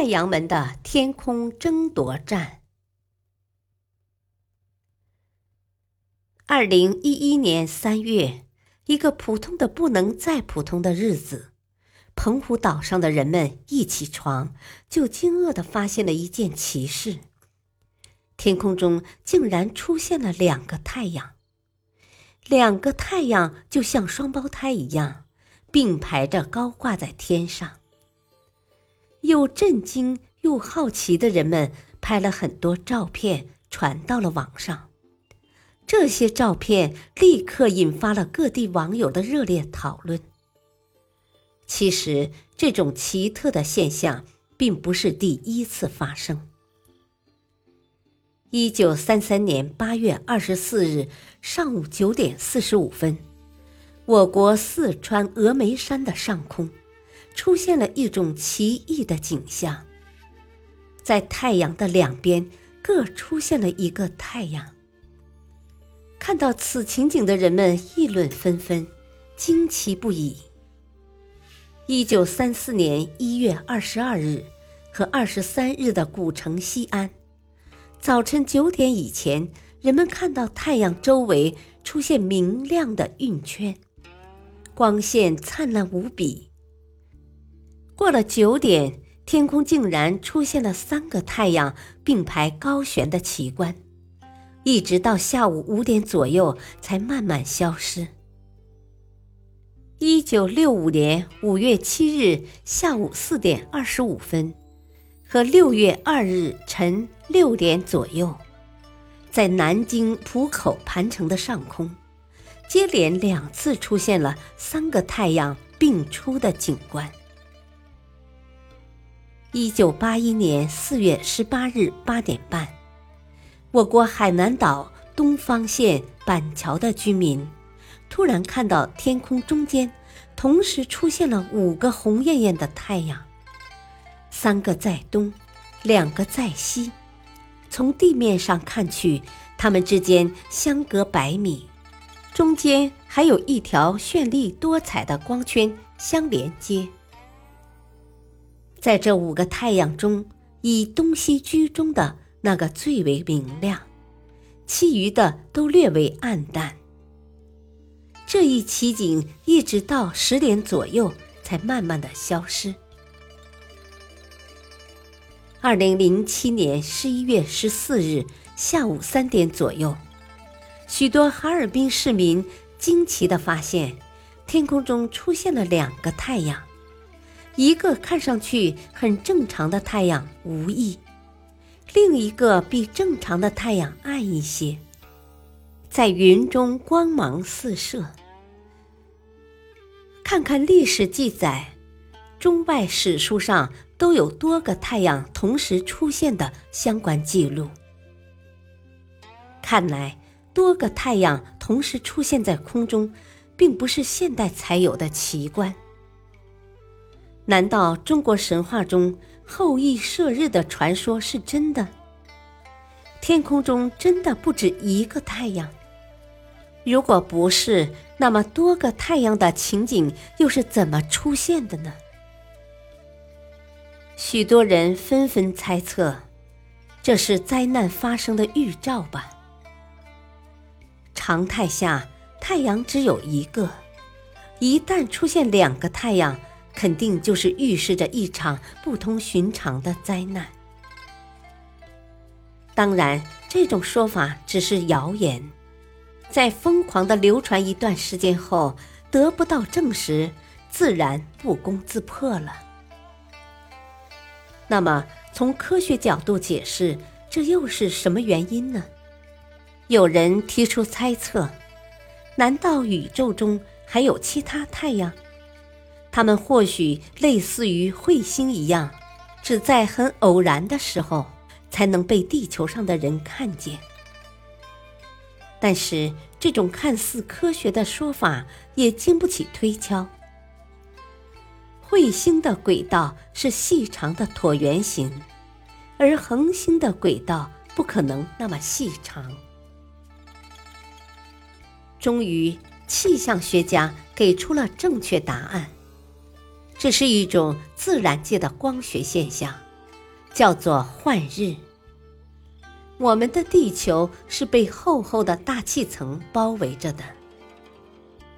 太阳门的天空争夺战。二零一一年三月，一个普通的不能再普通的日子，澎湖岛上的人们一起床就惊愕的发现了一件奇事：天空中竟然出现了两个太阳，两个太阳就像双胞胎一样，并排着高挂在天上。又震惊又好奇的人们拍了很多照片，传到了网上。这些照片立刻引发了各地网友的热烈讨论。其实，这种奇特的现象并不是第一次发生。一九三三年八月二十四日上午九点四十五分，我国四川峨眉山的上空。出现了一种奇异的景象，在太阳的两边各出现了一个太阳。看到此情景的人们议论纷纷，惊奇不已。一九三四年一月二十二日和二十三日的古城西安，早晨九点以前，人们看到太阳周围出现明亮的晕圈，光线灿烂无比。过了九点，天空竟然出现了三个太阳并排高悬的奇观，一直到下午五点左右才慢慢消失。一九六五年五月七日下午四点二十五分和六月二日晨六点左右，在南京浦口盘城的上空，接连两次出现了三个太阳并出的景观。一九八一年四月十八日八点半，我国海南岛东方县板桥的居民突然看到天空中间同时出现了五个红艳艳的太阳，三个在东，两个在西。从地面上看去，它们之间相隔百米，中间还有一条绚丽多彩的光圈相连接。在这五个太阳中，以东西居中的那个最为明亮，其余的都略为暗淡。这一奇景一直到十点左右才慢慢的消失。二零零七年十一月十四日下午三点左右，许多哈尔滨市民惊奇的发现，天空中出现了两个太阳。一个看上去很正常的太阳无异，另一个比正常的太阳暗一些，在云中光芒四射。看看历史记载，中外史书上都有多个太阳同时出现的相关记录。看来，多个太阳同时出现在空中，并不是现代才有的奇观。难道中国神话中后羿射日的传说是真的？天空中真的不止一个太阳？如果不是，那么多个太阳的情景又是怎么出现的呢？许多人纷纷猜测，这是灾难发生的预兆吧？常态下，太阳只有一个，一旦出现两个太阳。肯定就是预示着一场不同寻常的灾难。当然，这种说法只是谣言，在疯狂的流传一段时间后，得不到证实，自然不攻自破了。那么，从科学角度解释，这又是什么原因呢？有人提出猜测：难道宇宙中还有其他太阳？它们或许类似于彗星一样，只在很偶然的时候才能被地球上的人看见。但是，这种看似科学的说法也经不起推敲。彗星的轨道是细长的椭圆形，而恒星的轨道不可能那么细长。终于，气象学家给出了正确答案。这是一种自然界的光学现象，叫做幻日。我们的地球是被厚厚的大气层包围着的。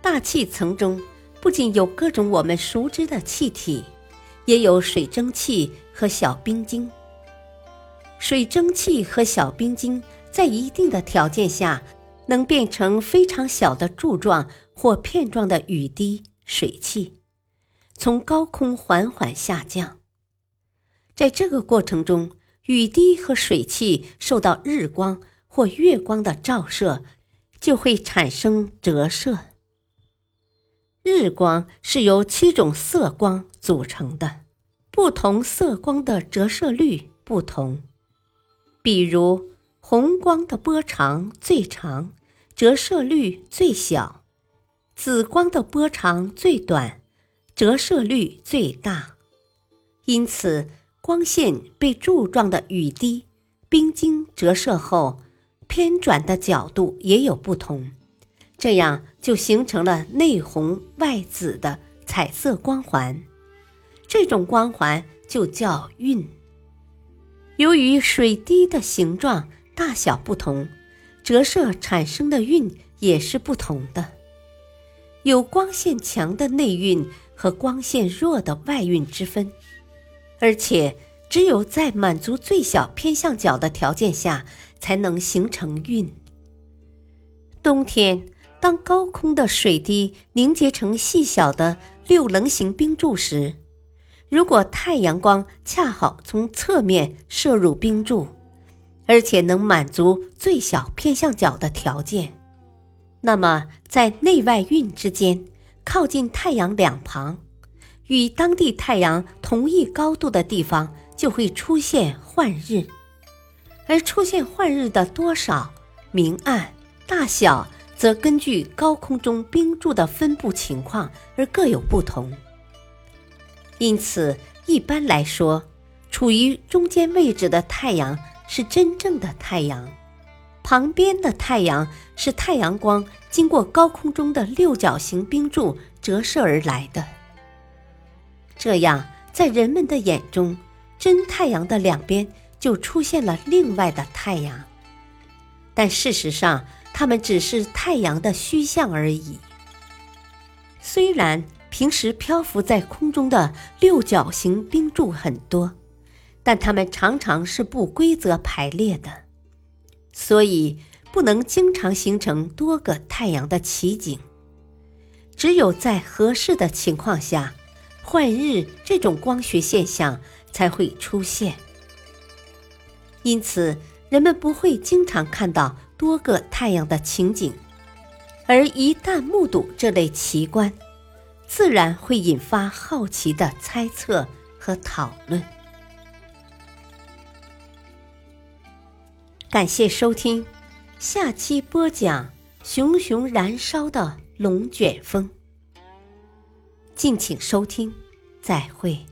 大气层中不仅有各种我们熟知的气体，也有水蒸气和小冰晶。水蒸气和小冰晶在一定的条件下，能变成非常小的柱状或片状的雨滴、水汽，从高空缓缓下降。在这个过程中，雨滴和水汽受到日光或月光的照射，就会产生折射。日光是由七种色光组成的，不同色光的折射率不同。比如，红光的波长最长，折射率最小；紫光的波长最短，折射率最大。因此。光线被柱状的雨滴、冰晶折射后，偏转的角度也有不同，这样就形成了内红外紫的彩色光环。这种光环就叫晕。由于水滴的形状大小不同，折射产生的晕也是不同的，有光线强的内晕和光线弱的外晕之分。而且，只有在满足最小偏向角的条件下，才能形成晕。冬天，当高空的水滴凝结成细小的六棱形冰柱时，如果太阳光恰好从侧面射入冰柱，而且能满足最小偏向角的条件，那么在内外晕之间，靠近太阳两旁。与当地太阳同一高度的地方就会出现幻日，而出现幻日的多少、明暗、大小，则根据高空中冰柱的分布情况而各有不同。因此，一般来说，处于中间位置的太阳是真正的太阳，旁边的太阳是太阳光经过高空中的六角形冰柱折射而来的。这样，在人们的眼中，真太阳的两边就出现了另外的太阳，但事实上，它们只是太阳的虚像而已。虽然平时漂浮在空中的六角形冰柱很多，但它们常常是不规则排列的，所以不能经常形成多个太阳的奇景。只有在合适的情况下。幻日这种光学现象才会出现，因此人们不会经常看到多个太阳的情景，而一旦目睹这类奇观，自然会引发好奇的猜测和讨论。感谢收听，下期播讲熊熊燃烧的龙卷风。敬请收听，再会。